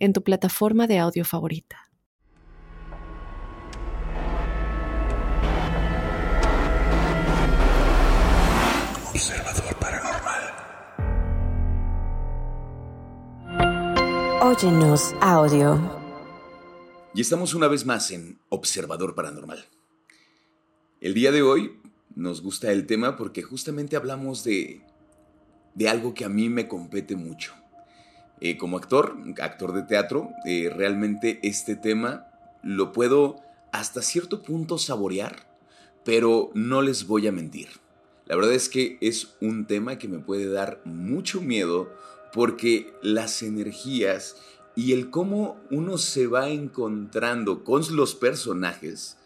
en tu plataforma de audio favorita. Observador Paranormal. Óyenos audio. Y estamos una vez más en Observador Paranormal. El día de hoy nos gusta el tema porque justamente hablamos de, de algo que a mí me compete mucho. Eh, como actor, actor de teatro, eh, realmente este tema lo puedo hasta cierto punto saborear, pero no les voy a mentir. La verdad es que es un tema que me puede dar mucho miedo porque las energías y el cómo uno se va encontrando con los personajes,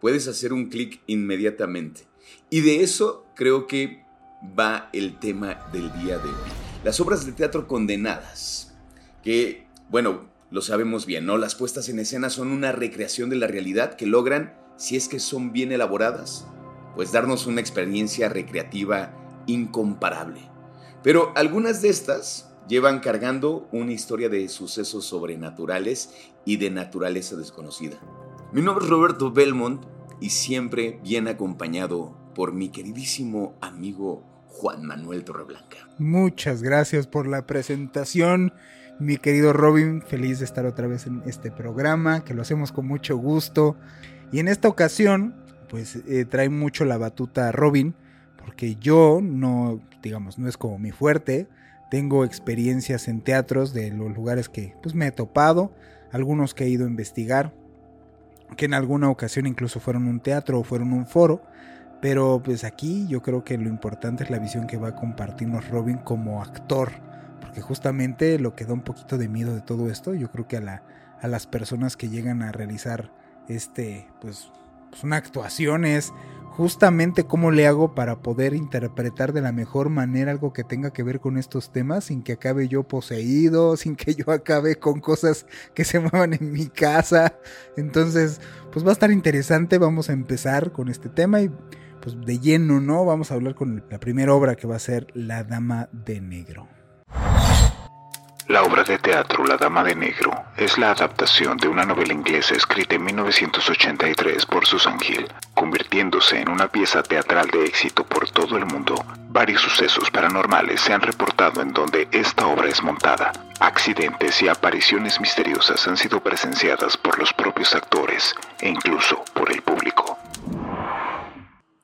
puedes hacer un clic inmediatamente. Y de eso creo que va el tema del día de hoy. Las obras de teatro condenadas, que, bueno, lo sabemos bien, ¿no? Las puestas en escena son una recreación de la realidad que logran, si es que son bien elaboradas, pues darnos una experiencia recreativa incomparable. Pero algunas de estas llevan cargando una historia de sucesos sobrenaturales y de naturaleza desconocida. Mi nombre es Roberto Belmont y siempre bien acompañado por mi queridísimo amigo Juan Manuel Torreblanca. Muchas gracias por la presentación, mi querido Robin. Feliz de estar otra vez en este programa, que lo hacemos con mucho gusto. Y en esta ocasión, pues eh, trae mucho la batuta Robin, porque yo no, digamos, no es como mi fuerte. Tengo experiencias en teatros de los lugares que pues, me he topado, algunos que he ido a investigar, que en alguna ocasión incluso fueron un teatro o fueron un foro. Pero pues aquí yo creo que lo importante es la visión que va a compartirnos Robin como actor. Porque justamente lo que da un poquito de miedo de todo esto, yo creo que a, la, a las personas que llegan a realizar este, pues, pues una actuación es justamente cómo le hago para poder interpretar de la mejor manera algo que tenga que ver con estos temas sin que acabe yo poseído, sin que yo acabe con cosas que se muevan en mi casa. Entonces, pues va a estar interesante, vamos a empezar con este tema y pues de lleno, ¿no? Vamos a hablar con la primera obra que va a ser La Dama de Negro. La obra de teatro La Dama de Negro es la adaptación de una novela inglesa escrita en 1983 por Susan Hill, convirtiéndose en una pieza teatral de éxito por todo el mundo. Varios sucesos paranormales se han reportado en donde esta obra es montada. Accidentes y apariciones misteriosas han sido presenciadas por los propios actores e incluso por el público.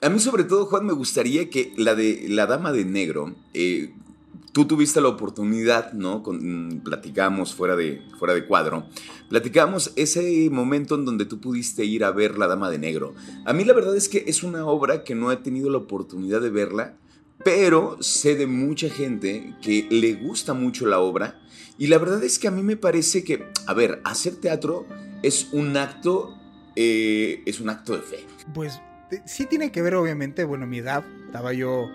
A mí sobre todo, Juan, me gustaría que la de La Dama de Negro, eh, tú tuviste la oportunidad, ¿no? Con, platicamos fuera de, fuera de cuadro, platicamos ese momento en donde tú pudiste ir a ver La Dama de Negro. A mí la verdad es que es una obra que no he tenido la oportunidad de verla, pero sé de mucha gente que le gusta mucho la obra y la verdad es que a mí me parece que, a ver, hacer teatro es un acto, eh, es un acto de fe. Pues sí tiene que ver obviamente, bueno, mi edad, estaba yo,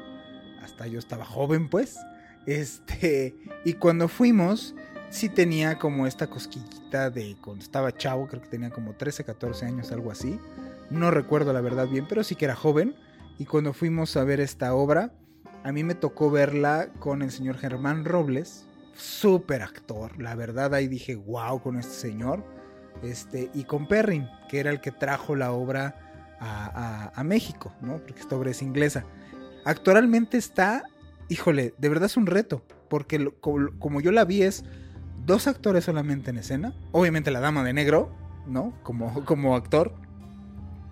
hasta yo estaba joven pues, este, y cuando fuimos, sí tenía como esta cosquillita de cuando estaba chavo, creo que tenía como 13, 14 años, algo así, no recuerdo la verdad bien, pero sí que era joven, y cuando fuimos a ver esta obra, a mí me tocó verla con el señor Germán Robles, súper actor, la verdad ahí dije, wow, con este señor, este, y con Perrin, que era el que trajo la obra a, México, ¿no? Porque esta obra es inglesa. Actualmente está, híjole, de verdad es un reto, porque como, yo la vi es dos actores solamente en escena, obviamente la dama de negro, ¿no? Como, como actor,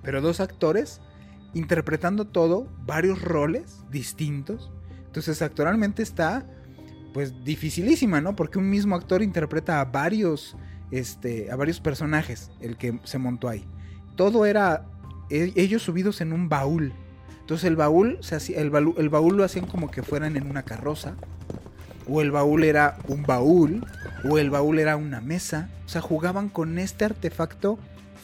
pero dos actores interpretando todo, varios roles distintos. Entonces actualmente está pues dificilísima, ¿no? Porque un mismo actor interpreta a varios, este, a varios personajes, el que se montó ahí. Todo era e, ellos subidos en un baúl. Entonces el baúl, el, el baúl lo hacían como que fueran en una carroza. o el baúl era un baúl, o el baúl era una mesa. O sea, jugaban con este artefacto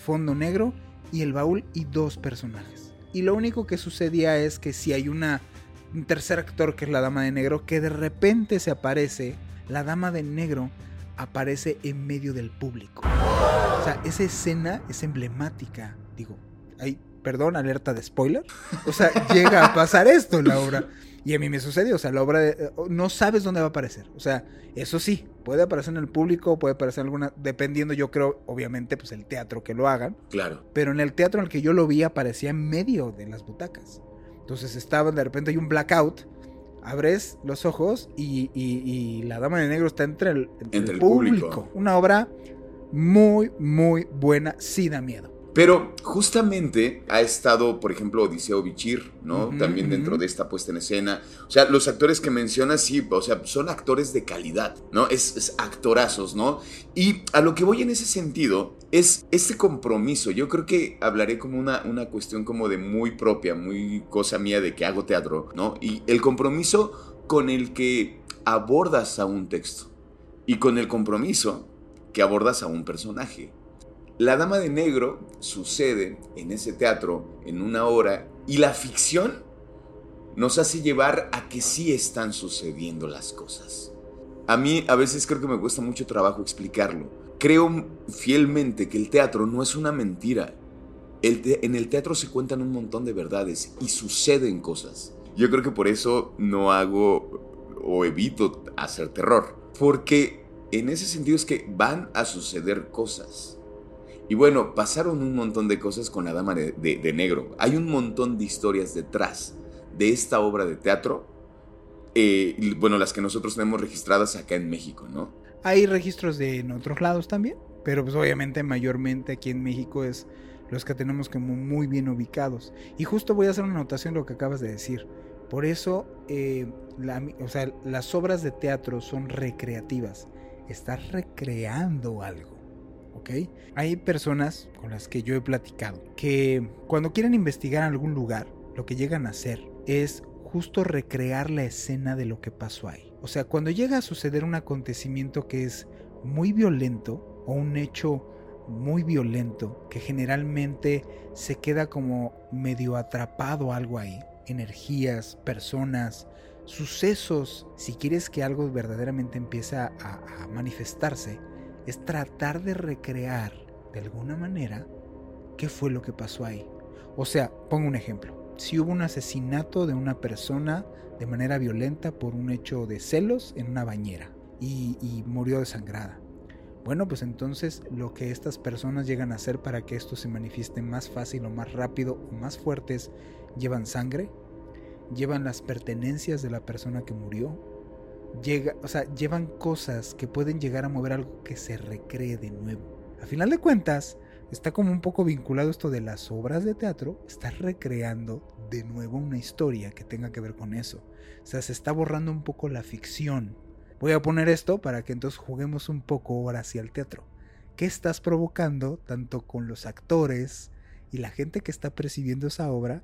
fondo negro y el baúl y dos personajes. Y lo único que sucedía es que si hay una, un tercer actor que es la dama de negro, que de repente se aparece, la dama de negro aparece en medio del público. O sea, esa escena es emblemática. Digo, hay, perdón, alerta de spoiler. O sea, llega a pasar esto en la obra. Y a mí me sucedió, o sea, la obra de, no sabes dónde va a aparecer. O sea, eso sí, puede aparecer en el público, puede aparecer en alguna, dependiendo, yo creo, obviamente, pues el teatro que lo hagan. Claro. Pero en el teatro en el que yo lo vi aparecía en medio de las butacas. Entonces estaba, de repente hay un blackout, abres los ojos y, y- y la dama de negro está entre el, entre Entre el el público. público. Una obra muy, muy buena, sí da miedo. Pero justamente ha estado, por ejemplo, Odiseo Bichir, ¿no? También dentro de esta puesta en escena. O sea, los actores que mencionas, sí, o sea, son actores de calidad, ¿no? Es, es actorazos, ¿no? Y a lo que voy en ese sentido es este compromiso. Yo creo que hablaré como una, una cuestión como de muy propia, muy cosa mía de que hago teatro, ¿no? Y el compromiso con el que abordas a un texto y con el compromiso que abordas a un personaje. La Dama de Negro sucede en ese teatro en una hora y la ficción nos hace llevar a que sí están sucediendo las cosas. A mí a veces creo que me cuesta mucho trabajo explicarlo. Creo fielmente que el teatro no es una mentira. En el teatro se cuentan un montón de verdades y suceden cosas. Yo creo que por eso no hago o evito hacer terror. Porque en ese sentido es que van a suceder cosas. Y bueno, pasaron un montón de cosas con la Dama de, Negro. Hay un montón de historias detrás de esta obra de teatro. eh, bueno, las que nosotros tenemos registradas acá en México, ¿no? Hay registros de en otros lados también, pero pues obviamente mayormente aquí en México es los que tenemos como muy bien ubicados. Y justo voy a hacer una anotación de lo que acabas de decir. Por eso, eh, o sea, las obras de teatro son recreativas. Estás recreando algo. Hay personas con las que yo he platicado que cuando quieren investigar algún lugar, lo que llegan a hacer es justo recrear la escena de lo que pasó ahí. O sea, cuando llega a suceder un acontecimiento que es muy violento o un hecho muy violento que generalmente se queda como medio atrapado algo ahí, energías, personas, sucesos, si quieres que algo verdaderamente empiece a manifestarse, es tratar de recrear de alguna manera qué fue lo que pasó ahí. O sea, pongo un ejemplo. Si hubo un asesinato de una persona de manera violenta por un hecho de celos en una bañera y, y murió desangrada. Bueno, pues entonces lo que estas personas llegan a hacer para que esto se manifieste más fácil o más rápido o más fuertes, llevan sangre, llevan las pertenencias de la persona que murió, llega, o sea, llevan cosas que pueden llegar a mover algo que se recree de nuevo. A final de cuentas, está como un poco vinculado esto de las obras de teatro, estás recreando de nuevo una historia que tenga que ver con eso. O sea, se está borrando un poco la ficción. Voy a poner esto para que entonces juguemos un poco ahora hacia el teatro. ¿Qué estás provocando tanto con los actores y la gente que está percibiendo esa obra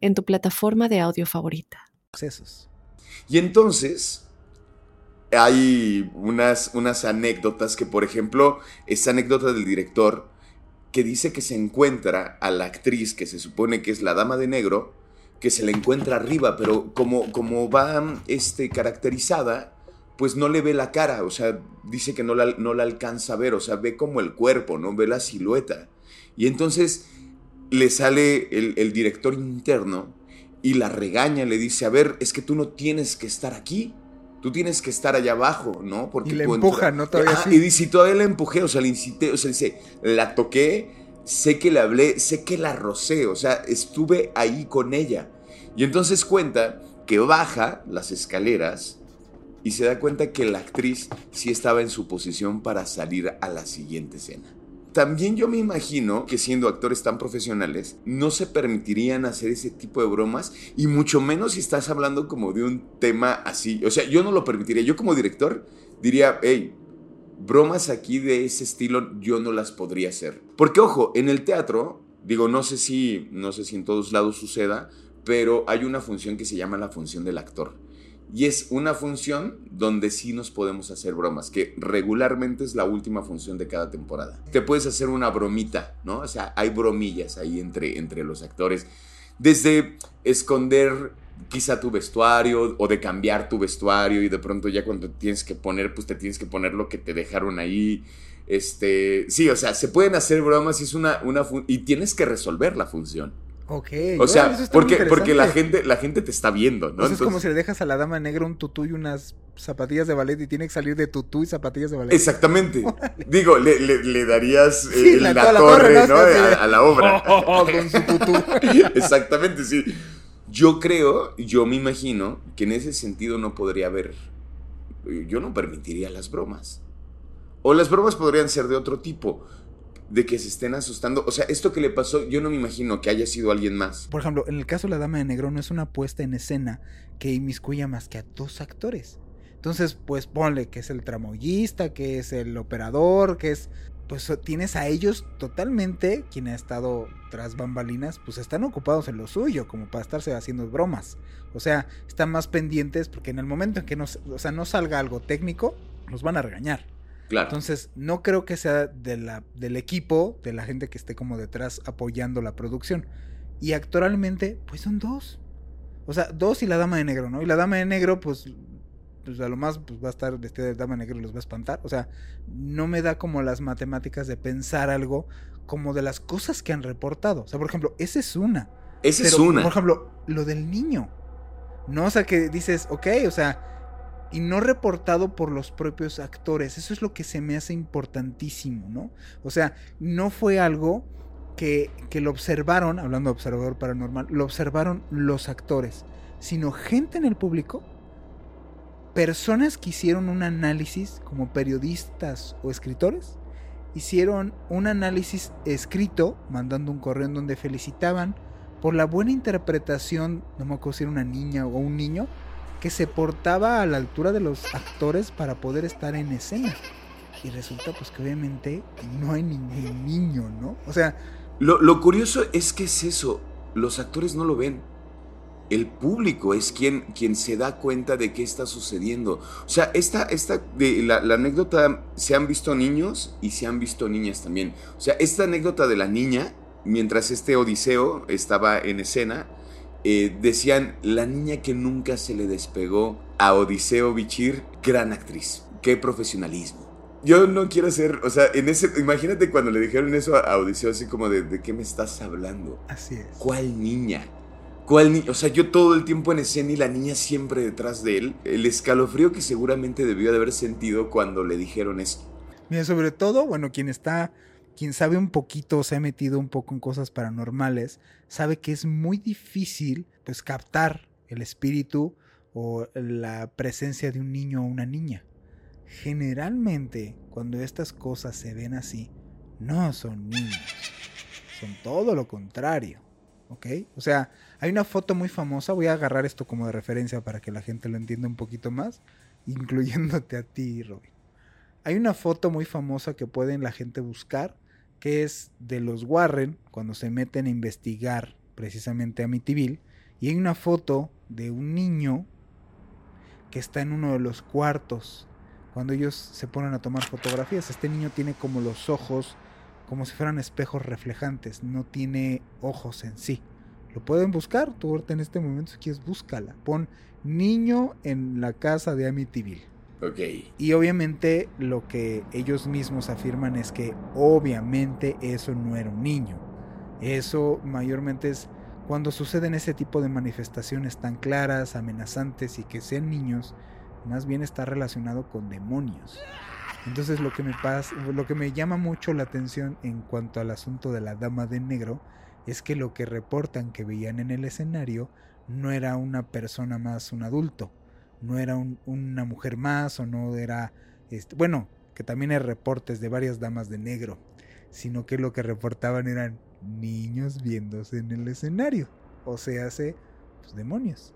en tu plataforma de audio favorita. Y entonces hay unas, unas anécdotas que, por ejemplo, esta anécdota del director que dice que se encuentra a la actriz que se supone que es la dama de negro, que se le encuentra arriba, pero como, como va este, caracterizada, pues no le ve la cara, o sea, dice que no la, no la alcanza a ver, o sea, ve como el cuerpo, no ve la silueta. Y entonces le sale el, el director interno y la regaña, le dice, a ver, es que tú no tienes que estar aquí, tú tienes que estar allá abajo, ¿no? Porque Y le empuja, entra- ¿no? Todavía así. Y dice, todavía la empujé, o sea, le incité, o sea, dice, la toqué, sé que le hablé, sé que la rocé, o sea, estuve ahí con ella. Y entonces cuenta que baja las escaleras y se da cuenta que la actriz sí estaba en su posición para salir a la siguiente escena. También yo me imagino que siendo actores tan profesionales, no se permitirían hacer ese tipo de bromas y mucho menos si estás hablando como de un tema así. O sea, yo no lo permitiría. Yo como director diría, hey, bromas aquí de ese estilo yo no las podría hacer. Porque ojo, en el teatro, digo, no sé si, no sé si en todos lados suceda, pero hay una función que se llama la función del actor. Y es una función donde sí nos podemos hacer bromas, que regularmente es la última función de cada temporada. Te puedes hacer una bromita, ¿no? O sea, hay bromillas ahí entre, entre los actores. Desde esconder quizá tu vestuario o de cambiar tu vestuario y de pronto ya cuando tienes que poner, pues te tienes que poner lo que te dejaron ahí. Este, sí, o sea, se pueden hacer bromas y es una, una y tienes que resolver la función. Ok. O sea, porque, porque la gente, la gente te está viendo, ¿no? Entonces, es como si le dejas a la dama negra un tutú y unas zapatillas de ballet y tiene que salir de tutú y zapatillas de ballet. Exactamente. Digo, le, le, darías eh, la, torre, ¿no? A, la obra. Oh, con su tutú. Exactamente, sí. Yo creo, yo me imagino que en ese sentido no podría haber. Yo no permitiría las bromas. O las bromas podrían ser de otro tipo de que se estén asustando. O sea, esto que le pasó, yo no me imagino que haya sido alguien más. Por ejemplo, en el caso de la Dama de Negro no es una puesta en escena que inmiscuya más que a dos actores. Entonces, pues ponle que es el tramoyista, que es el operador, que es... Pues tienes a ellos totalmente, quien ha estado tras bambalinas, pues están ocupados en lo suyo, como para estarse haciendo bromas. O sea, están más pendientes porque en el momento en que no, o sea, no salga algo técnico, los van a regañar. Entonces, no creo que sea de la, del equipo, de la gente que esté como detrás apoyando la producción. Y actualmente, pues son dos. O sea, dos y la dama de negro, ¿no? Y la dama de negro, pues, pues a lo más pues, va a estar vestida de dama de negro y los va a espantar. O sea, no me da como las matemáticas de pensar algo como de las cosas que han reportado. O sea, por ejemplo, esa es una. Esa es una. Por ejemplo, lo del niño. No, o sea, que dices, ok, o sea, y no reportado por los propios actores. Eso es lo que se me hace importantísimo, ¿no? O sea, no fue algo que, que lo observaron, hablando de observador paranormal, lo observaron los actores, sino gente en el público, personas que hicieron un análisis como periodistas o escritores, hicieron un análisis escrito, mandando un correo en donde felicitaban por la buena interpretación, no me acuerdo si era una niña o un niño, que se portaba a la altura de los actores para poder estar en escena. Y resulta pues que obviamente no hay ningún niño, ¿no? O sea... Lo, curioso es que es eso, los actores no lo ven. El público es quien, quien se da cuenta de qué está sucediendo. O sea, esta, esta de la, la anécdota, se han visto niños y se han visto niñas también. O sea, esta anécdota de la niña, mientras este Odiseo estaba en escena, eh, decían, la niña que nunca se le despegó a Odiseo Bichir, gran actriz, qué profesionalismo. Yo no quiero ser, o sea, en ese, imagínate cuando le dijeron eso a Odiseo, así como de, ¿de qué me estás hablando? Así es. ¿Cuál niña? ¿Cuál niña? O sea, yo todo el tiempo en escena y la niña siempre detrás de él. El escalofrío que seguramente debió de haber sentido cuando le dijeron eso. Mira, sobre todo, bueno, quien está quien sabe un poquito, se ha metido un poco en cosas paranormales, sabe que es muy difícil pues captar el espíritu o la presencia de un niño o una niña. Generalmente, cuando estas cosas se ven así, no son niños, son todo lo contrario. ¿Ok? O sea, hay una foto muy famosa, voy a agarrar esto como de referencia para que la gente lo entienda un poquito más, incluyéndote a ti, Robin. Hay una foto muy famosa que pueden la gente buscar que es de los Warren, cuando se meten a investigar precisamente a Amityville, y hay una foto de un niño que está en uno de los cuartos. Cuando ellos se ponen a tomar fotografías, este niño tiene como los ojos como si fueran espejos reflejantes, no tiene ojos en sí. Lo pueden buscar, tú ahorita en este momento si quieres búscala. Pon niño en la casa de Amityville. Y obviamente lo que ellos mismos afirman es que obviamente eso no era un niño. Eso mayormente es cuando suceden ese tipo de manifestaciones tan claras, amenazantes y que sean niños, más bien está relacionado con demonios. Entonces lo que me pasa, lo que me llama mucho la atención en cuanto al asunto de la dama de negro es que lo que reportan que veían en el escenario no era una persona más un adulto, no era una mujer más o no era, este, bueno, que también hay reportes de varias damas de negro, sino que lo que reportaban eran niños viéndose en el escenario, o sea, hace pues, demonios.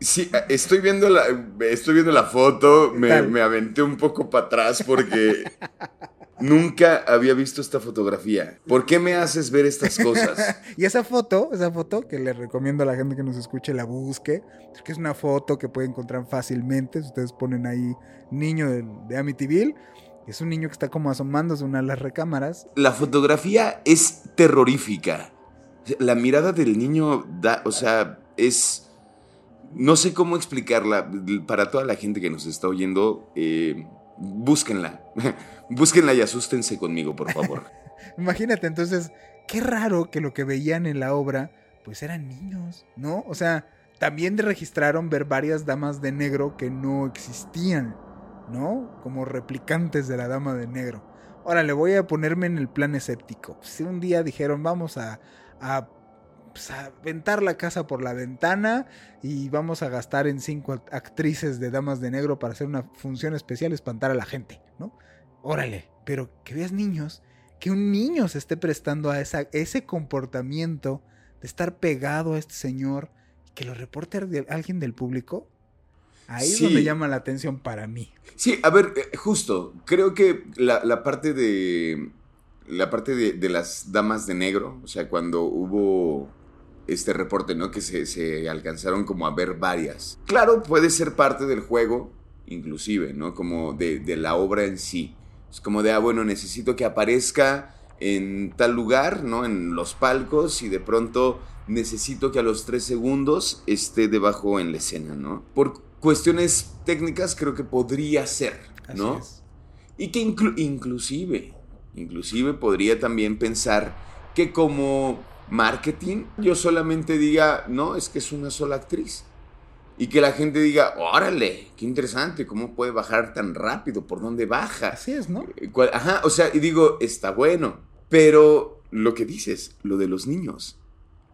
Sí, estoy viendo la, estoy viendo la foto, me, me aventé un poco para atrás porque Nunca había visto esta fotografía. ¿Por qué me haces ver estas cosas? y esa foto, esa foto que le recomiendo a la gente que nos escuche la busque, que es una foto que puede encontrar fácilmente. Si ustedes ponen ahí niño de, de Amityville, es un niño que está como asomándose una de las recámaras. La fotografía es terrorífica. La mirada del niño da, o sea, es no sé cómo explicarla para toda la gente que nos está oyendo. Eh, búsquenla. búsquenla y asústense conmigo, por favor. Imagínate, entonces, qué raro que lo que veían en la obra, pues eran niños, ¿no? O sea, también registraron ver varias damas de negro que no existían, ¿no? Como replicantes de la dama de negro. Ahora le voy a ponerme en el plan escéptico. Si un día dijeron, vamos a, a pues, aventar la casa por la ventana y vamos a gastar en cinco actrices de damas de negro para hacer una función especial, espantar a la gente, ¿no? Órale, pero que veas niños, que un niño se esté prestando a esa, ese comportamiento de estar pegado a este señor, que lo reporte alguien del público, Ahí es donde llama la atención para mí. Sí, a ver, eh, justo, creo que la, parte de. La parte de, de, las damas de negro, o sea, cuando hubo este reporte, ¿no? Que se, alcanzaron como a ver varias. Claro, puede ser parte del juego, inclusive, ¿no? Como de, la obra en sí. Es como de, ah, bueno, necesito que aparezca en tal lugar, ¿no? En los palcos y de pronto necesito que a los tres segundos esté debajo en la escena, ¿no? Por cuestiones técnicas creo que podría ser, ¿no? Y que inclusive, inclusive podría también pensar que como marketing, yo solamente diga, no, es que es una sola actriz. Y que la gente diga, órale, qué interesante, ¿cómo puede bajar tan rápido? ¿Por dónde baja? Así es, ¿no? Eh, ajá, o sea, y digo, está bueno. Pero lo que dices, lo de los niños.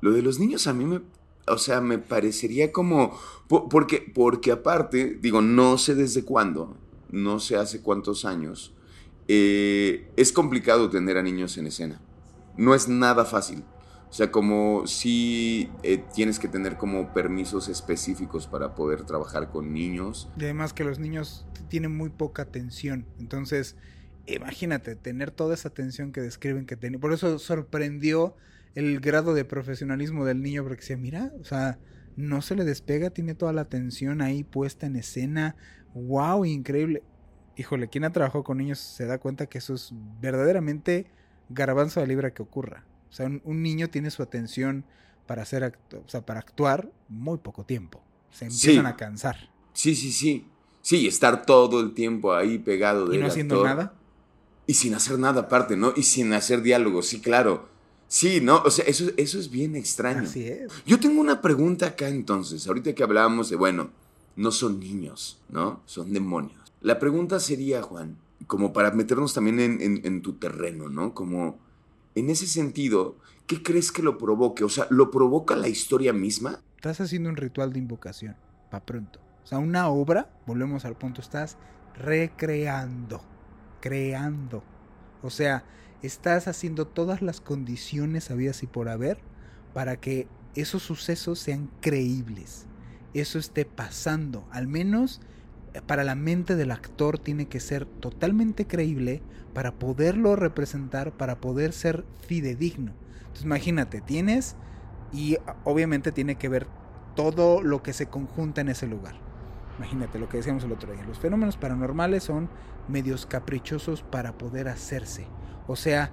Lo de los niños a mí me, o sea, me parecería como, porque, porque aparte, digo, no sé desde cuándo, no sé hace cuántos años, eh, es complicado tener a niños en escena. No es nada fácil. O sea, como si eh, tienes que tener como permisos específicos para poder trabajar con niños. Y además que los niños tienen muy poca atención. Entonces, imagínate, tener toda esa atención que describen que tiene. Por eso sorprendió el grado de profesionalismo del niño, porque se mira, o sea, no se le despega, tiene toda la atención ahí puesta en escena. ¡Wow! Increíble. Híjole, quien ha trabajado con niños se da cuenta que eso es verdaderamente garbanzo de libra que ocurra. O sea, un, niño tiene su atención para hacer o sea, para actuar muy poco tiempo. Se empiezan a cansar. Sí, sí, sí. Sí, estar todo el tiempo ahí pegado de. ¿Y no haciendo nada? Y sin hacer nada aparte, ¿no? Y sin hacer diálogo, sí, claro. Sí, ¿no? O sea, eso, eso es bien extraño. Así es. Yo tengo una pregunta acá entonces, ahorita que hablábamos de, bueno, no son niños, ¿no? Son demonios. La pregunta sería, Juan, como para meternos también en, en tu terreno, ¿no? Como en ese sentido, ¿qué crees que lo provoque? O sea, ¿lo provoca la historia misma? Estás haciendo un ritual de invocación, para pronto. O sea, una obra, volvemos al punto, estás recreando, creando. O sea, estás haciendo todas las condiciones habidas y por haber para que esos sucesos sean creíbles. Eso esté pasando. Al menos para la mente del actor tiene que ser totalmente creíble para poderlo representar, para poder ser fidedigno. Entonces imagínate, tienes y obviamente tiene que ver todo lo que se conjunta en ese lugar. Imagínate lo que decíamos el otro día. Los fenómenos paranormales son medios caprichosos para poder hacerse. O sea,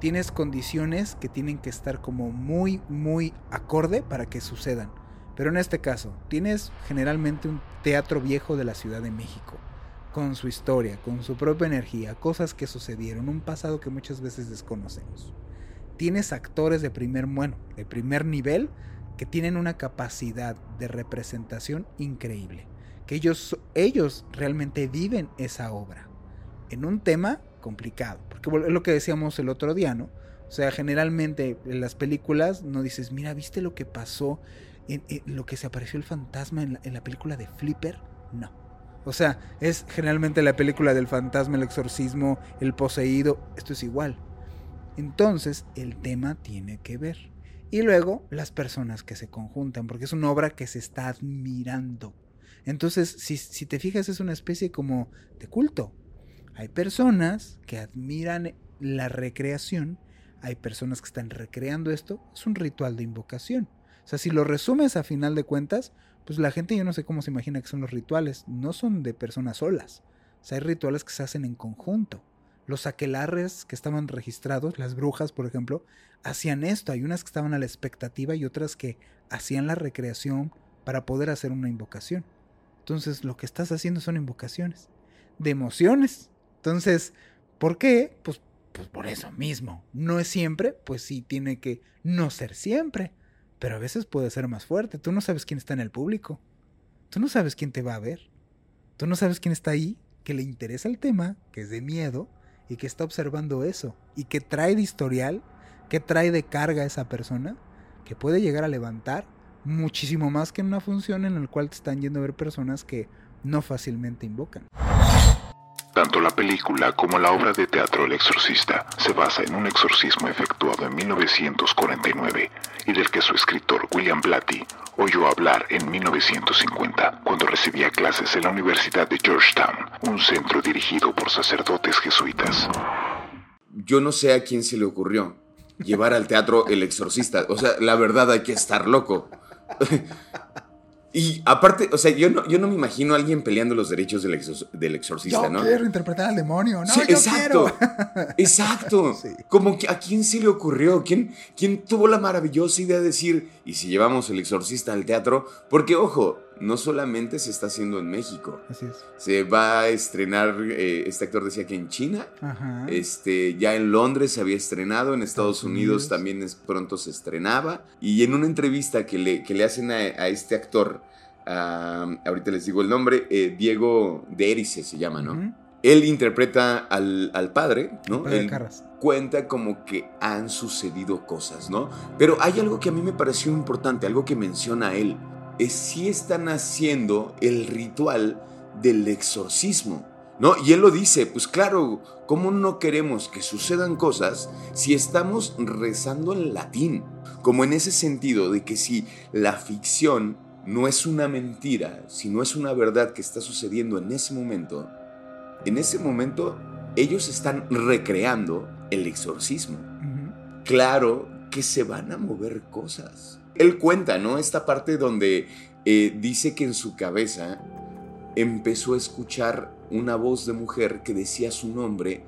tienes condiciones que tienen que estar como muy, muy acorde para que sucedan. Pero en este caso, tienes generalmente un teatro viejo de la Ciudad de México con su historia, con su propia energía, cosas que sucedieron, un pasado que muchas veces desconocemos. Tienes actores de primer, bueno, de primer nivel que tienen una capacidad de representación increíble, que ellos, ellos realmente viven esa obra en un tema complicado, porque es lo que decíamos el otro día, ¿no? O sea, generalmente en las películas no dices, mira, ¿viste lo que pasó lo que se apareció el fantasma en la, película de Flipper, no. O sea, es generalmente la película del fantasma, el exorcismo, el poseído, esto es igual. Entonces, el tema tiene que ver. Y luego, las personas que se conjuntan, porque es una obra que se está admirando. Entonces, si te fijas, es una especie como de culto. Hay personas que admiran la recreación, hay personas que están recreando esto, es un ritual de invocación. O sea, si lo resumes a final de cuentas, pues la gente yo no sé cómo se imagina que son los rituales, no son de personas solas. O sea, hay rituales que se hacen en conjunto. Los aquelarres que estaban registrados, las brujas, por ejemplo, hacían esto. Hay unas que estaban a la expectativa y otras que hacían la recreación para poder hacer una invocación. Entonces, lo que estás haciendo son invocaciones de emociones. Entonces, ¿por qué? Pues pues por eso mismo. No es siempre, pues sí, tiene que no ser siempre. Pero a veces puede ser más fuerte. Tú no sabes quién está en el público. Tú no sabes quién te va a ver. Tú no sabes quién está ahí, que le interesa el tema, que es de miedo y que está observando eso. Y que trae de historial, que trae de carga a esa persona, que puede llegar a levantar muchísimo más que en una función en la cual te están yendo a ver personas que no fácilmente invocan. Tanto la película como la obra de teatro El Exorcista se basa en un exorcismo efectuado en 1949 y del que su escritor William Blatty oyó hablar en 1950 cuando recibía clases en la Universidad de Georgetown, un centro dirigido por sacerdotes jesuitas. Yo no sé a quién se le ocurrió llevar al teatro El Exorcista. O sea, la verdad hay que estar loco. Y aparte, o sea, yo no, yo no me imagino a alguien peleando los derechos del, del exorcista, ¿no? Yo quiero interpretar al demonio, ¿no? Sí, exacto. Exacto. Como que a quién se le ocurrió, ¿Quién, quién tuvo la maravillosa idea de decir, y si llevamos el exorcista al teatro, porque ojo, no solamente se está haciendo en México. Así es. Se va a estrenar, eh, este actor decía que en China, este, ya en Londres se había estrenado, en Estados, Unidos, también es, pronto se estrenaba. Y en una entrevista que le, que le hacen a, este actor, ahorita les digo el nombre, eh, Diego de Erice se llama, ¿no? Él interpreta al, padre, ¿no? Él cuenta como que han sucedido cosas, ¿no? Pero hay algo que a mí me pareció importante, algo que menciona él es si están haciendo el ritual del exorcismo. ¿No? Y él lo dice, pues claro, ¿cómo no queremos que sucedan cosas si estamos rezando en latín? Como en ese sentido de que si la ficción no es una mentira, si no es una verdad que está sucediendo en ese momento, en ese momento ellos están recreando el exorcismo. Claro que se van a mover cosas él cuenta, ¿no? Esta parte donde eh, dice que en su cabeza empezó a escuchar una voz de mujer que decía su nombre.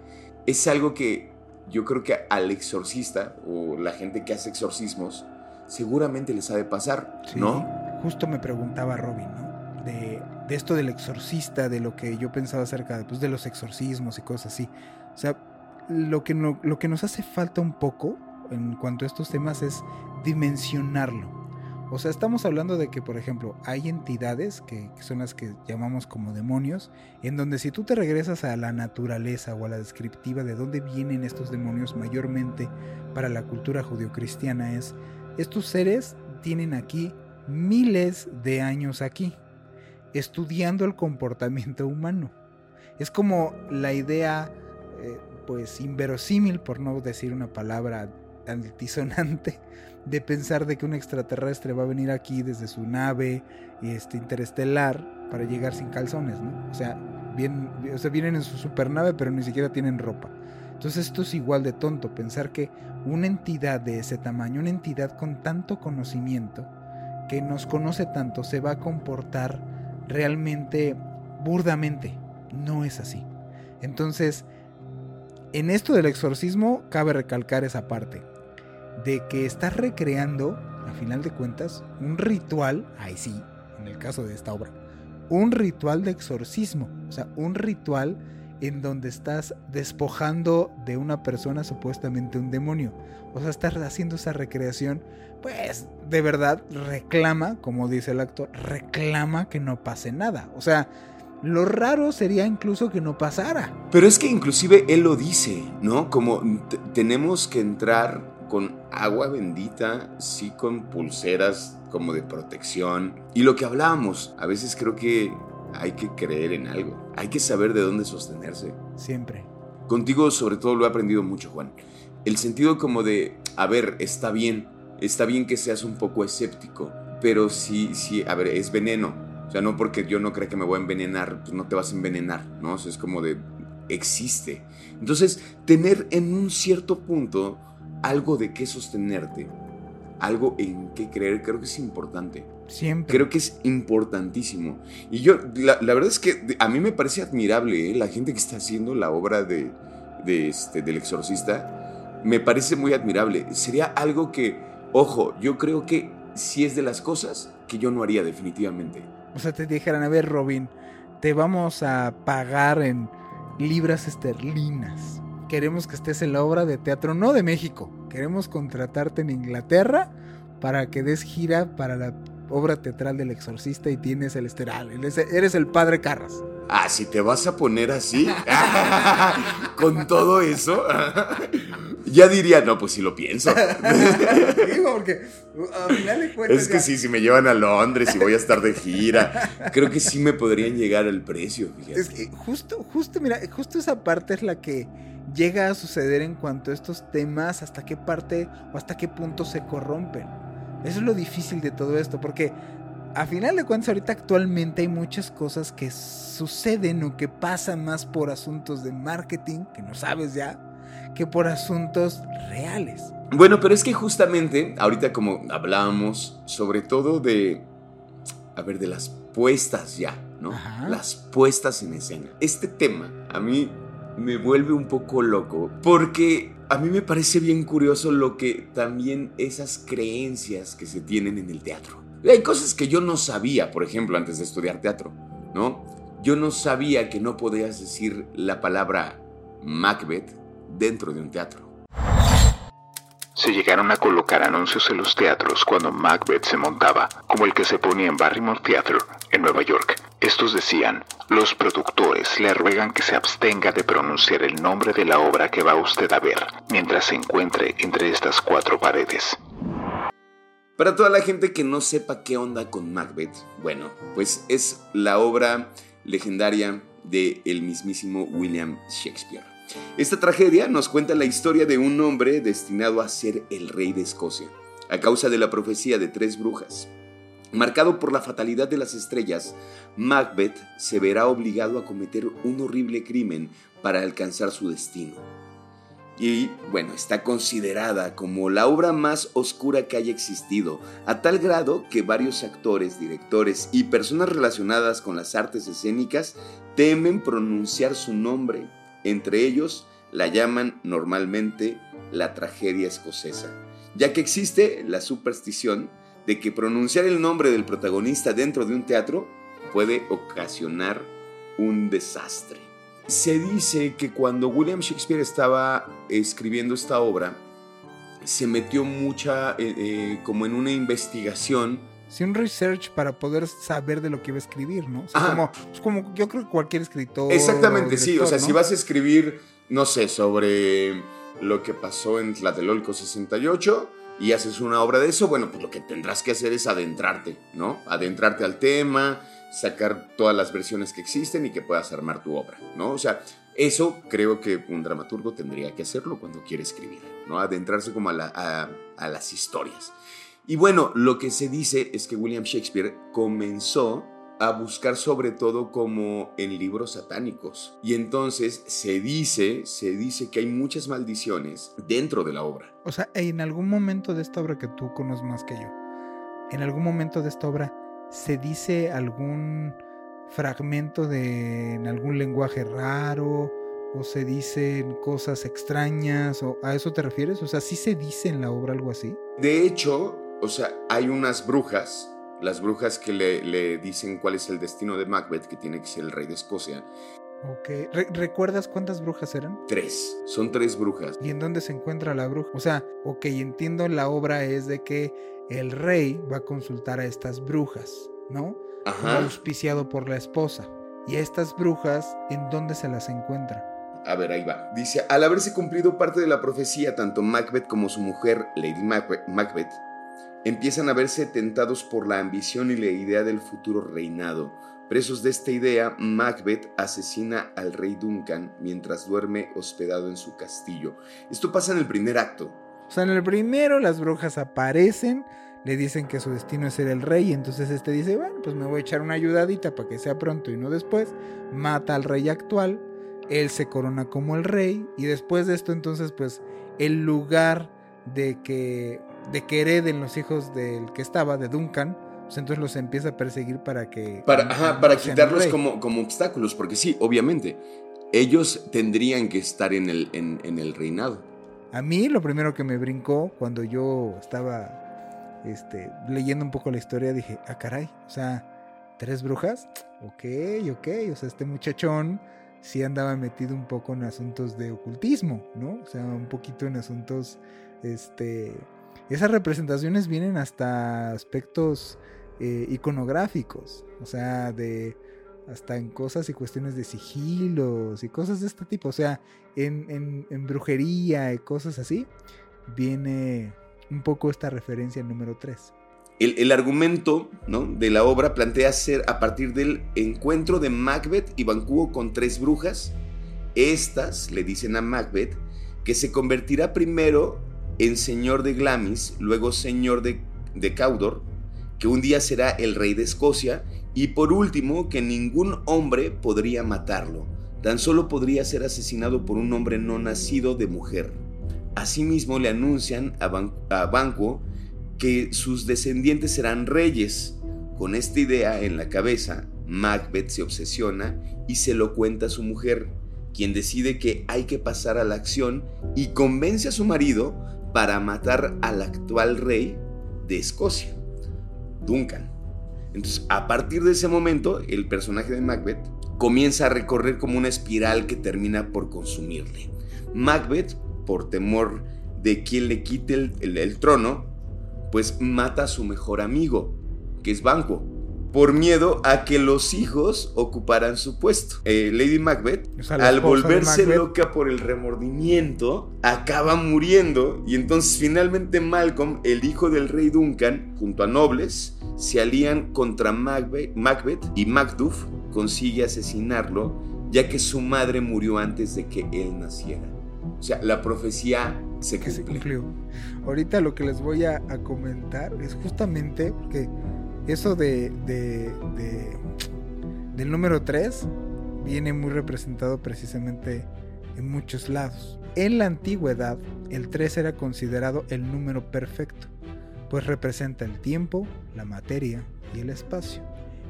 Es algo que yo creo que al exorcista o la gente que hace exorcismos seguramente les ha de pasar, ¿no? Justo me preguntaba Robin, ¿no? De, esto del exorcista, de lo que yo pensaba acerca de, pues, de los exorcismos y cosas así. O sea, lo que, lo que nos hace falta un poco en cuanto a estos temas es dimensionarlo. O sea, estamos hablando de que, por ejemplo, hay entidades que, son las que llamamos como demonios, en donde si tú te regresas a la naturaleza o a la descriptiva de dónde vienen estos demonios mayormente para la cultura judio-cristiana es, estos seres tienen aquí miles de años aquí, estudiando el comportamiento humano. Es como la idea, eh, pues, inverosímil, por no decir una palabra antisonante de pensar de que un extraterrestre va a venir aquí desde su nave este, interestelar para llegar sin calzones, ¿no? O sea, vienen en su supernave pero ni siquiera tienen ropa. Entonces esto es igual de tonto, pensar que una entidad de ese tamaño, una entidad con tanto conocimiento, que nos conoce tanto, se va a comportar realmente burdamente. No es así. Entonces, en esto del exorcismo cabe recalcar esa parte de que estás recreando, a final de cuentas, un ritual, ahí sí, en el caso de esta obra, un ritual de exorcismo, o sea, un ritual en donde estás despojando de una persona supuestamente un demonio. O sea, estás haciendo esa recreación, pues de verdad reclama, como dice el actor, reclama que no pase nada. O sea, lo raro sería incluso que no pasara. Pero es que inclusive él lo dice, ¿no? Como tenemos que entrar con agua bendita, sí con pulseras como de protección. Y lo que hablábamos, a veces creo que hay que creer en algo, hay que saber de dónde sostenerse. Siempre. Contigo sobre todo lo he aprendido mucho, Juan. El sentido como de, a ver, está bien, está bien que seas un poco escéptico, pero sí, sí, a ver, es veneno. O sea, no porque yo no crea que me voy a envenenar, pues no te vas a envenenar, ¿no? O sea, es como de, existe. Entonces, tener en un cierto punto algo de qué sostenerte, algo en qué creer, creo que es importante. Siempre. Creo que es importantísimo. Y yo, la, la verdad es que a mí me parece admirable ¿eh? la gente que está haciendo la obra de, de este, del exorcista. Me parece muy admirable. Sería algo que, ojo, yo creo que sí es de las cosas que yo no haría definitivamente. O sea, te dijeran, a ver, Robin, te vamos a pagar en libras esterlinas. Queremos que estés en la obra de teatro, no de México. Queremos contratarte en Inglaterra para que des gira para la obra teatral del exorcista y tienes el esteral. Eres, el padre Carras. Ah, si te vas a poner así, con todo eso, ya diría, no, pues sí lo pienso. Digo, porque a final de cuentas. Es que ya- sí, si me llevan a Londres y voy a estar de gira, creo que sí me podrían llegar al precio, fíjate. Es que justo, justo, mira, justo esa parte es la que llega a suceder en cuanto a estos temas, hasta qué parte o hasta qué punto se corrompen. Eso es lo difícil de todo esto, porque a final de cuentas ahorita actualmente hay muchas cosas que suceden o que pasan más por asuntos de marketing, que no sabes ya, que por asuntos reales. Bueno, pero es que justamente, ahorita como hablábamos, sobre todo de, a ver, de las puestas ya, ¿no? Ajá. Las puestas en escena. Este tema a mí me vuelve un poco loco porque a mí me parece bien curioso lo que también esas creencias que se tienen en el teatro. Hay cosas que yo no sabía, por ejemplo, antes de estudiar teatro, ¿no? Yo no sabía que no podías decir la palabra Macbeth dentro de un teatro. Se llegaron a colocar anuncios en los teatros cuando Macbeth se montaba, como el que se ponía en Barrymore Theatre, en Nueva York. Estos decían, los productores le ruegan que se abstenga de pronunciar el nombre de la obra que va usted a ver, mientras se encuentre entre estas cuatro paredes. Para toda la gente que no sepa qué onda con Macbeth, bueno, pues es la obra legendaria de el mismísimo William Shakespeare. Esta tragedia nos cuenta la historia de un hombre destinado a ser el rey de Escocia, a causa de la profecía de tres brujas. Marcado por la fatalidad de las estrellas, Macbeth se verá obligado a cometer un horrible crimen para alcanzar su destino. Y bueno, está considerada como la obra más oscura que haya existido, a tal grado que varios actores, directores y personas relacionadas con las artes escénicas temen pronunciar su nombre. Entre ellos la llaman normalmente la tragedia escocesa, ya que existe la superstición de que pronunciar el nombre del protagonista dentro de un teatro puede ocasionar un desastre. Se dice que cuando William Shakespeare estaba escribiendo esta obra, se metió mucha, eh, eh, como en una investigación. Sí, un research para poder saber de lo que iba a escribir, ¿no? O sea, Ajá. como, yo creo que cualquier escritor. Exactamente, sí. O sea, ¿no? si vas a escribir, no sé, sobre lo que pasó en Tlatelolco 68 y haces una obra de eso, bueno, pues lo que tendrás que hacer es adentrarte, ¿no? Adentrarte al tema, sacar todas las versiones que existen y que puedas armar tu obra, ¿no? O sea, eso creo que un dramaturgo tendría que hacerlo cuando quiere escribir, ¿no? Adentrarse como a, la- a- a las historias. Y bueno, lo que se dice es que William Shakespeare comenzó a buscar sobre todo como en libros satánicos. Y entonces se dice, se dice que hay muchas maldiciones dentro de la obra. O sea, en algún momento de esta obra que tú conoces más que yo, en algún momento de esta obra se dice algún fragmento de en algún lenguaje raro o se dicen cosas extrañas o a eso te refieres? O sea, sí se dice en la obra algo así. De hecho, o sea, hay unas brujas, las brujas que le, le dicen cuál es el destino de Macbeth, que tiene que ser el rey de Escocia. Ok. Re- ¿Recuerdas cuántas brujas eran? Tres, son tres brujas. ¿Y en dónde se encuentra la bruja? O sea, ok, entiendo la obra es de que el rey va a consultar a estas brujas, ¿no? Ajá. auspiciado por la esposa. Y a estas brujas, ¿en dónde se las encuentra? A ver, ahí va. Dice, al haberse cumplido parte de la profecía, tanto Macbeth como su mujer, Lady Macbeth, Macbeth, empiezan a verse tentados por la ambición y la idea del futuro reinado. Presos de esta idea, Macbeth asesina al rey Duncan mientras duerme hospedado en su castillo. Esto pasa en el primer acto. O sea, en el primero las brujas aparecen, le dicen que su destino es ser el rey, y entonces este dice, bueno, pues me voy a echar una ayudadita para que sea pronto y no después. Mata al rey actual, él se corona como el rey, y después de esto entonces pues el lugar de que, de que hereden los hijos del que estaba, de Duncan, pues entonces los empieza a perseguir para que... Para, ajá, para quitarlos como, como obstáculos, porque sí, obviamente, ellos tendrían que estar en el, en, en el reinado. A mí lo primero que me brincó cuando yo estaba este, leyendo un poco la historia, dije, ah, caray, o sea, tres brujas, ok, ok, o sea, este muchachón sí andaba metido un poco en asuntos de ocultismo, ¿no? O sea, un poquito en asuntos, este, esas representaciones vienen hasta aspectos eh, iconográficos, o sea, de hasta en cosas y cuestiones de sigilos y cosas de este tipo, o sea, en, en, brujería y cosas así, viene un poco esta referencia número 3. El, el, argumento ¿no? de la obra plantea ser a partir del encuentro de Macbeth y Banquo con tres brujas. Estas le dicen a Macbeth que se convertirá primero en señor de Glamis, luego señor de, de Caudor, que un día será el rey de Escocia y por último que ningún hombre podría matarlo, tan solo podría ser asesinado por un hombre no nacido de mujer. Asimismo le anuncian a, Banquo que sus descendientes serán reyes. Con esta idea en la cabeza, Macbeth se obsesiona y se lo cuenta a su mujer, quien decide que hay que pasar a la acción y convence a su marido para matar al actual rey de Escocia. Duncan. Entonces, a partir de ese momento, el personaje de Macbeth comienza a recorrer como una espiral que termina por consumirle. Macbeth, por temor de quien le quite el, trono, pues mata a su mejor amigo, que es Banquo por miedo a que los hijos ocuparan su puesto. Eh, Lady Macbeth, al volverse loca por el remordimiento, acaba muriendo y entonces finalmente Malcolm, el hijo del rey Duncan, junto a nobles, se alían contra Macbeth, Macbeth y Macduff consigue asesinarlo ya que su madre murió antes de que él naciera. O sea, la profecía se, cumplió. Ahorita lo que les voy a, a comentar es justamente que eso de, del número 3 viene muy representado precisamente en muchos lados. En la antigüedad, el 3 era considerado el número perfecto, pues representa el tiempo, la materia y el espacio,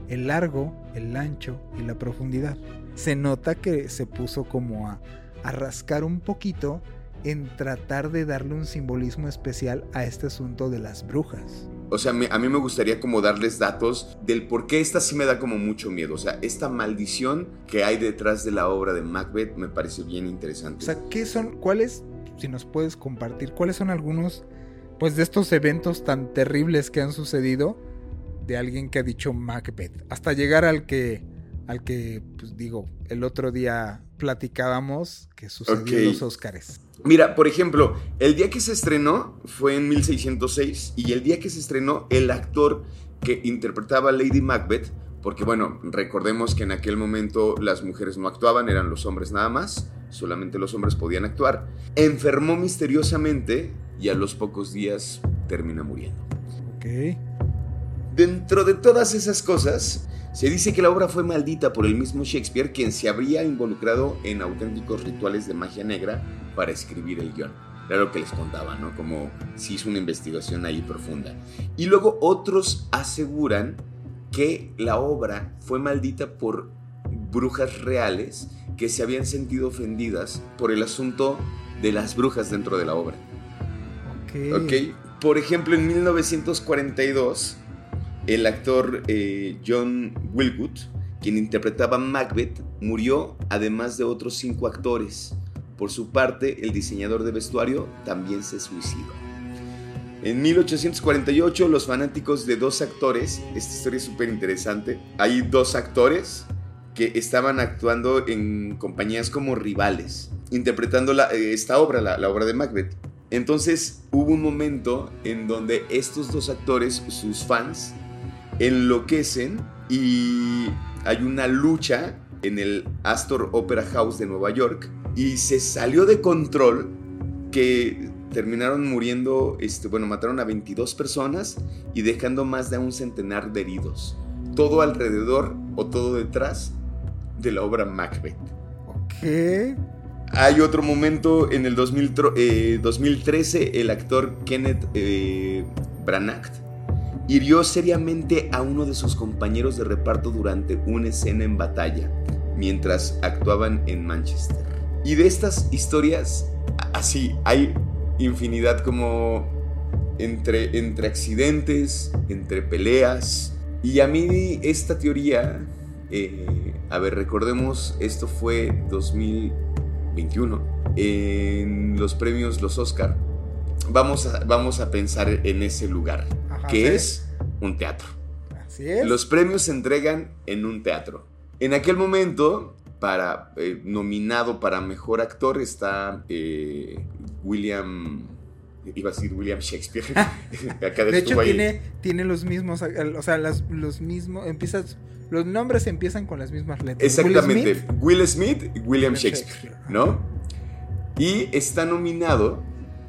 el largo, el ancho y la profundidad. Se nota que se puso como a, a rascar un poquito en tratar de darle un simbolismo especial a este asunto de las brujas. O sea, a mí me gustaría como darles datos del por qué esta sí me da como mucho miedo. O sea, esta maldición que hay detrás de la obra de Macbeth me parece bien interesante. O sea, ¿qué son, cuáles, si nos puedes compartir, cuáles son algunos, pues, de estos eventos tan terribles que han sucedido de alguien que ha dicho Macbeth? Hasta llegar al que, al que, pues digo, el otro día platicábamos que sucedió en los Óscares. Mira, por ejemplo, el día que se estrenó fue en 1606 y el día que se estrenó el actor que interpretaba a Lady Macbeth, porque bueno, recordemos que en aquel momento las mujeres no actuaban, eran los hombres nada más, solamente los hombres podían actuar, enfermó misteriosamente y a los pocos días termina muriendo. Ok. Dentro de todas esas cosas, se dice que la obra fue maldita por el mismo Shakespeare, quien se habría involucrado en auténticos rituales de magia negra para escribir el guion. Era lo que les contaba, ¿no? Como si hizo una investigación ahí profunda. Y luego otros aseguran que la obra fue maldita por brujas reales que se habían sentido ofendidas por el asunto de las brujas dentro de la obra. Ok. Ok. Por ejemplo, en 1942, el actor eh, John Wilwood, quien interpretaba Macbeth, murió además de otros cinco actores. Por su parte, el diseñador de vestuario también se suicidó. En 1848, los fanáticos de dos actores, esta historia es súper interesante, hay dos actores que estaban actuando en compañías como rivales, interpretando eh, esta obra, la, obra de Macbeth. Entonces hubo un momento en donde estos dos actores, sus fans, enloquecen y hay una lucha en el Astor Opera House de Nueva York y se salió de control que terminaron muriendo, este, bueno, mataron a 22 personas y dejando más de un centenar de heridos. Todo alrededor o todo detrás de la obra Macbeth. Ok. Hay otro momento en el 2013, eh, el actor Kenneth eh, Branagh hirió seriamente a uno de sus compañeros de reparto durante una escena en batalla, mientras actuaban en Manchester. Y de estas historias, así, hay infinidad como entre, entre accidentes, entre peleas. Y a mí esta teoría, eh, a ver, recordemos, esto fue 2021, en los premios Los Oscar. Vamos vamos a pensar en ese lugar, que es un teatro. Así es. Los premios se entregan en un teatro. En aquel momento, para eh, nominado para mejor actor está eh, William iba a decir William Shakespeare. de hecho tiene, tiene los mismos, o sea, los mismos, empiezas, los nombres empiezan con las mismas letras. Exactamente, Will Smith, y William Shakespeare, ¿no? Y está nominado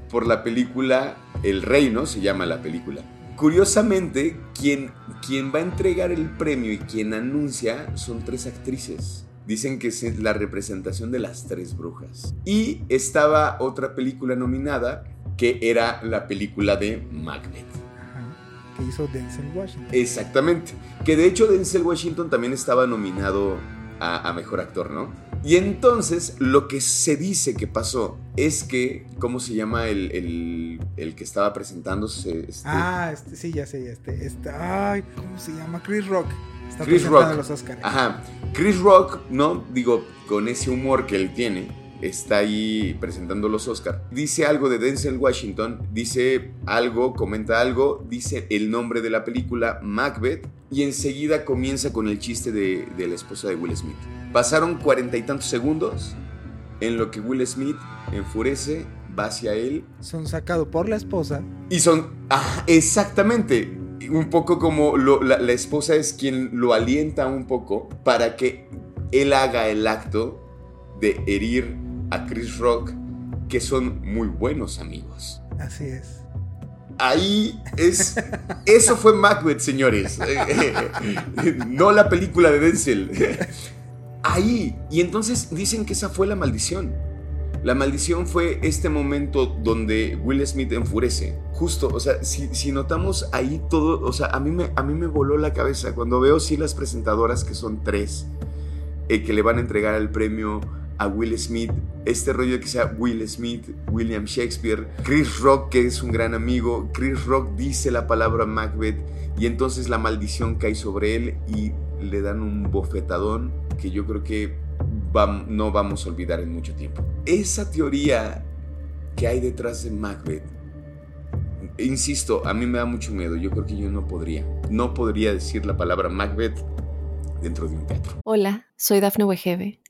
por la película El Reino, se llama la película. Curiosamente, quien, quien va a entregar el premio y quien anuncia son tres actrices. Dicen que es la representación de las tres brujas. Y estaba otra película nominada que era la película de Macbeth. que hizo Denzel Washington. Exactamente. Que de hecho Denzel Washington también estaba nominado a, Mejor Actor, ¿no? Y entonces lo que se dice que pasó es que, ¿cómo se llama el, que estaba presentándose? Este? Ah, este, sí, ya sé, este, este, ay, ¿cómo se llama? Chris Rock. Chris Rock. Los. Ajá. Chris Rock, ¿no? Digo, con ese humor que él tiene, está ahí presentando los Oscars. Dice algo de Denzel Washington, dice algo, comenta algo, dice el nombre de la película, Macbeth, y enseguida comienza con el chiste de, la esposa de Will Smith. Pasaron cuarenta y tantos segundos en lo que Will Smith enfurece, va hacia él. Son sacados por la esposa. Y son, ah, exactamente, un poco como la, esposa es quien lo alienta un poco para que él haga el acto de herir a Chris Rock, que son muy buenos amigos. Así es. Ahí es. Eso fue Macbeth, señores. no la película de Denzel. Ahí. Y entonces dicen que esa fue la maldición. La maldición fue este momento donde Will Smith enfurece. Justo, o sea, si, notamos ahí todo, o sea, a mí, me, a mí me voló la cabeza cuando veo sí las presentadoras, que son tres, eh, que le van a entregar el premio a Will Smith, este rollo que sea Will Smith, William Shakespeare, Chris Rock, que es un gran amigo, Chris Rock dice la palabra Macbeth y entonces la maldición cae sobre él y le dan un bofetadón que yo creo que no vamos a olvidar en mucho tiempo. Esa teoría que hay detrás de Macbeth, insisto, a mí me da mucho miedo. Yo creo que yo no podría. No podría decir la palabra Macbeth dentro de un teatro. Hola, soy Dafne Wegebe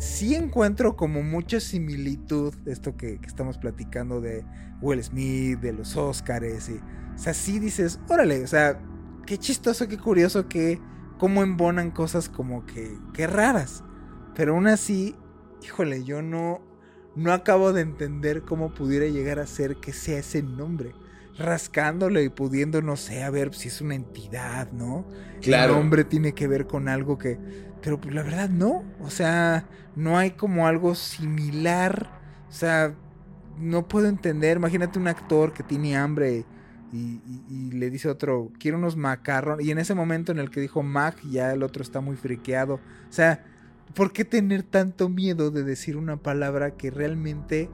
Sí encuentro como mucha similitud esto que, estamos platicando de Will Smith, de los Oscars, y, o sea, sí dices, órale, o sea, qué chistoso, qué curioso, que cómo embonan cosas como que, qué raras. Pero aún así, híjole, yo no, no acabo de entender cómo pudiera llegar a ser que sea ese nombre. Rascándole y pudiendo, no sé, a ver si es una entidad, ¿no? Claro. El nombre tiene que ver con algo que. Pero pues la verdad no. O sea, no hay como algo similar. O sea, no puedo entender. Imagínate un actor que tiene hambre y, y, le dice a otro, quiero unos macarrones. Y en ese momento en el que dijo Mac, ya el otro está muy friqueado. O sea, ¿Por qué tener tanto miedo de decir una palabra que realmente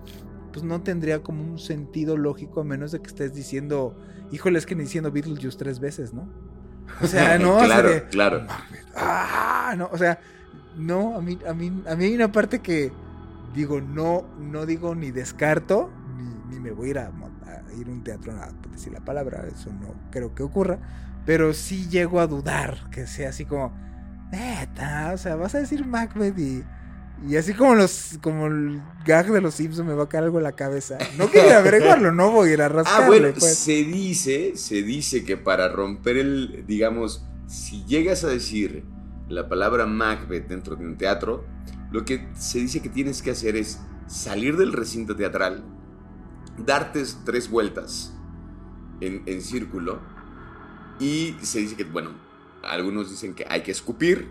pues no tendría como un sentido lógico a menos de que estés diciendo, híjole, es que ni diciendo Beetlejuice tres veces, ¿no? O sea, no, claro, o sea, de, claro. ah, no, o sea, no, a mí, a mí, a mí hay una parte que digo, no, no digo ni descarto, ni, ni me voy a ir a, a ir a un teatro a decir la palabra, eso no creo que ocurra, pero sí llego a dudar que sea así como, neta, o sea, vas a decir Macbeth y, y así como los, como el gag de los Simpsons me va a caer algo en la cabeza. No quiero averiguarlo, no voy a ir a rascarle, Ah, bueno, pues. se dice, se dice que para romper el, digamos, si llegas a decir la palabra Macbeth dentro de un teatro, lo que se dice que tienes que hacer es salir del recinto teatral, darte tres vueltas en, en círculo y se dice que, bueno, algunos dicen que hay que escupir,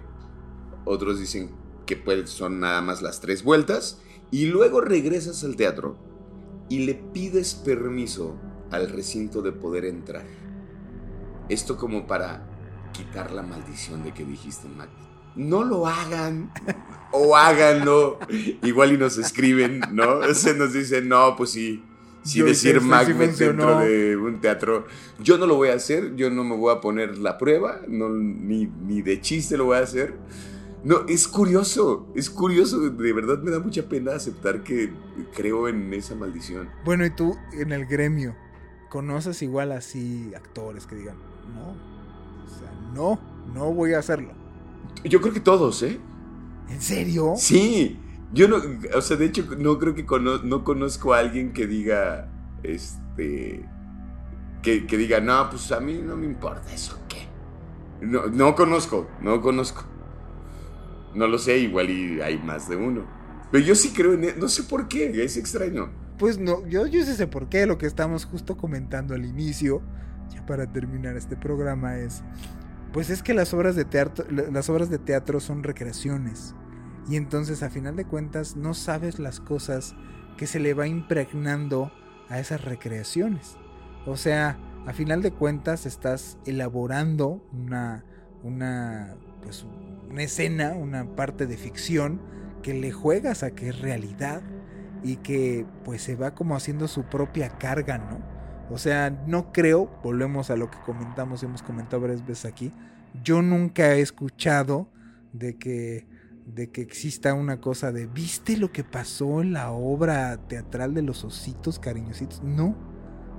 otros dicen que pues, son nada más las tres vueltas y luego regresas al teatro y le pides permiso al recinto de poder entrar. Esto como para quitar la maldición de que dijiste, Mac. No lo hagan. O háganlo. Igual y nos escriben, ¿no? Se nos dicen, no, pues sí. Sí decir Macbeth dentro de un teatro. Yo no lo voy a hacer. Yo no me voy a poner la prueba. No, ni, ni de chiste lo voy a hacer. No, es curioso. Es curioso. De verdad me da mucha pena aceptar que creo en esa maldición. Bueno, y tú en el gremio, ¿conoces igual así actores que digan, no? O sea, no, no voy a hacerlo. Yo creo que todos, ¿eh? ¿En serio? Sí, yo no, o sea, de hecho no creo que cono- no conozco a alguien que diga, este, que, que diga, no, pues a mí no me importa eso, ¿qué? No, no conozco, no conozco. No lo sé, igual y hay más de uno. Pero yo sí creo en, e- no sé por qué, es extraño. Pues no, yo, yo sí sé por qué. Lo que estamos justo comentando al inicio, ya para terminar este programa, es. Pues es que las obras de teatro, las obras de teatro son recreaciones. Y entonces, a final de cuentas, no sabes las cosas que se le va impregnando a esas recreaciones. O sea, a final de cuentas, estás elaborando una. Una. pues una escena, una parte de ficción que le juegas a que es realidad y que pues se va como haciendo su propia carga, ¿no? O sea, no creo, volvemos a lo que comentamos y hemos comentado varias veces aquí, yo nunca he escuchado de que de que exista una cosa de ¿viste lo que pasó en la obra teatral de los ositos cariñositos? No.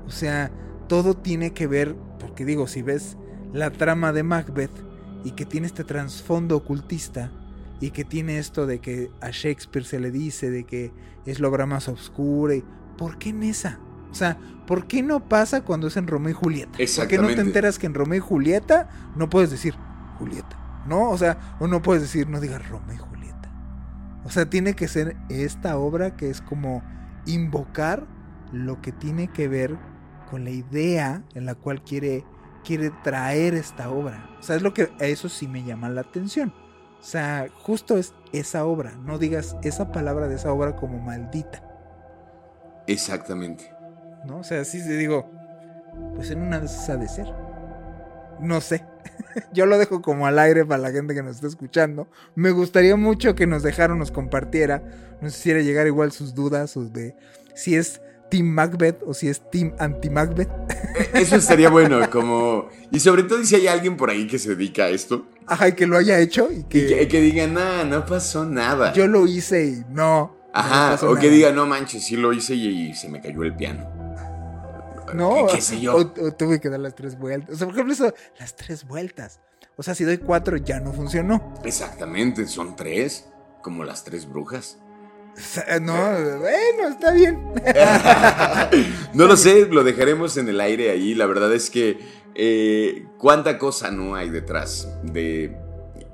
O sea, todo tiene que ver, porque digo, si ves la trama de Macbeth y que tiene este trasfondo ocultista y que tiene esto de que a Shakespeare se le dice de que es la obra más oscura. Y, ¿Por qué en esa? O sea, ¿por qué no pasa cuando es en Romeo y Julieta? ¿Por qué no te enteras que en Romeo y Julieta no puedes decir Julieta? ¿No? O sea, o no puedes decir, no digas Romeo y Julieta. O sea, tiene que ser esta obra que es como invocar lo que tiene que ver con la idea en la cual quiere, quiere traer esta obra. O sea, es lo que a eso sí me llama la atención. O sea, justo es esa obra. No digas esa palabra de esa obra como maldita. Exactamente. ¿No? O sea, sí se digo, pues en una de esas ha de ser. No sé. Yo lo dejo como al aire para la gente que nos está escuchando. Me gustaría mucho que nos dejara, nos compartiera, nos hiciera llegar igual sus dudas, sus de si es Team Macbeth o si es Team Anti-Macbeth. E- Eso estaría bueno, como... Y sobre todo si hay alguien por ahí que se dedica a esto Ajá, y que lo haya hecho y y que, que, que diga, no, no pasó nada. yo lo hice y no. no Ajá, pasó o que nada". diga, no manches, sí lo hice y, y se me cayó el piano. No, ¿Qué, qué sé yo? O, o tuve que dar las tres vueltas. O sea, por ejemplo, eso, las tres vueltas. O sea, si doy cuatro ya no funcionó. Exactamente, son tres, como las tres brujas. Sea, no, bueno, está bien. no lo sé, lo dejaremos en el aire ahí. La verdad es que eh, cuánta cosa no hay detrás de...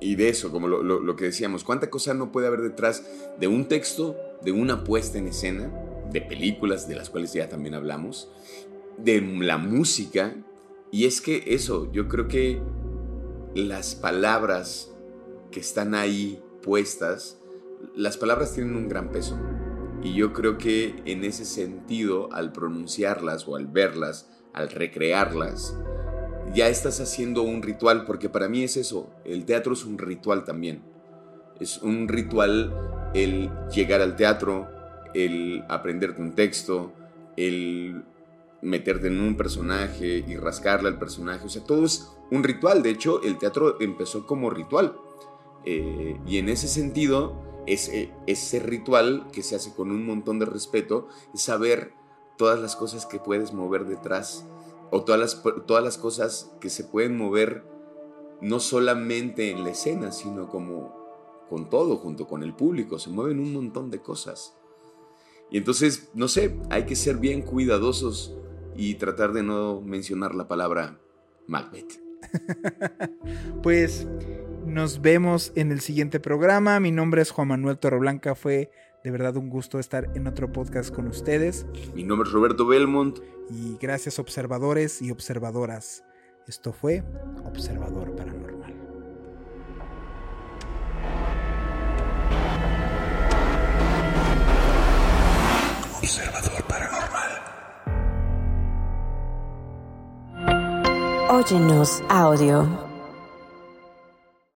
Y de eso, como lo, lo- lo que decíamos, cuánta cosa no puede haber detrás de un texto, de una puesta en escena, de películas de las cuales ya también hablamos, de la música. Y es que eso, yo creo que las palabras que están ahí puestas, las palabras tienen un gran peso. Y yo creo que en ese sentido, al pronunciarlas o al verlas, al recrearlas, ya estás haciendo un ritual, porque para mí es eso, el teatro es un ritual también. Es un ritual el llegar al teatro, el aprenderte un texto, el meterte en un personaje y rascarle al personaje. O sea, todo es un ritual. De hecho, el teatro empezó como ritual. Eh, y en ese sentido, ese, ese ritual que se hace con un montón de respeto es saber todas las cosas que puedes mover detrás o todas las, todas las cosas que se pueden mover no solamente en la escena, sino como con todo, junto con el público. Se mueven un montón de cosas. Y entonces, no sé, hay que ser bien cuidadosos y tratar de no mencionar la palabra Macbeth. pues nos vemos en el siguiente programa. Mi nombre es Juan Manuel Torreblanca. Fue de verdad un gusto estar en otro podcast con ustedes. Mi nombre es Roberto Belmont. Y gracias observadores y observadoras. Esto fue Observador Paranormal. Observador Óyenos audio.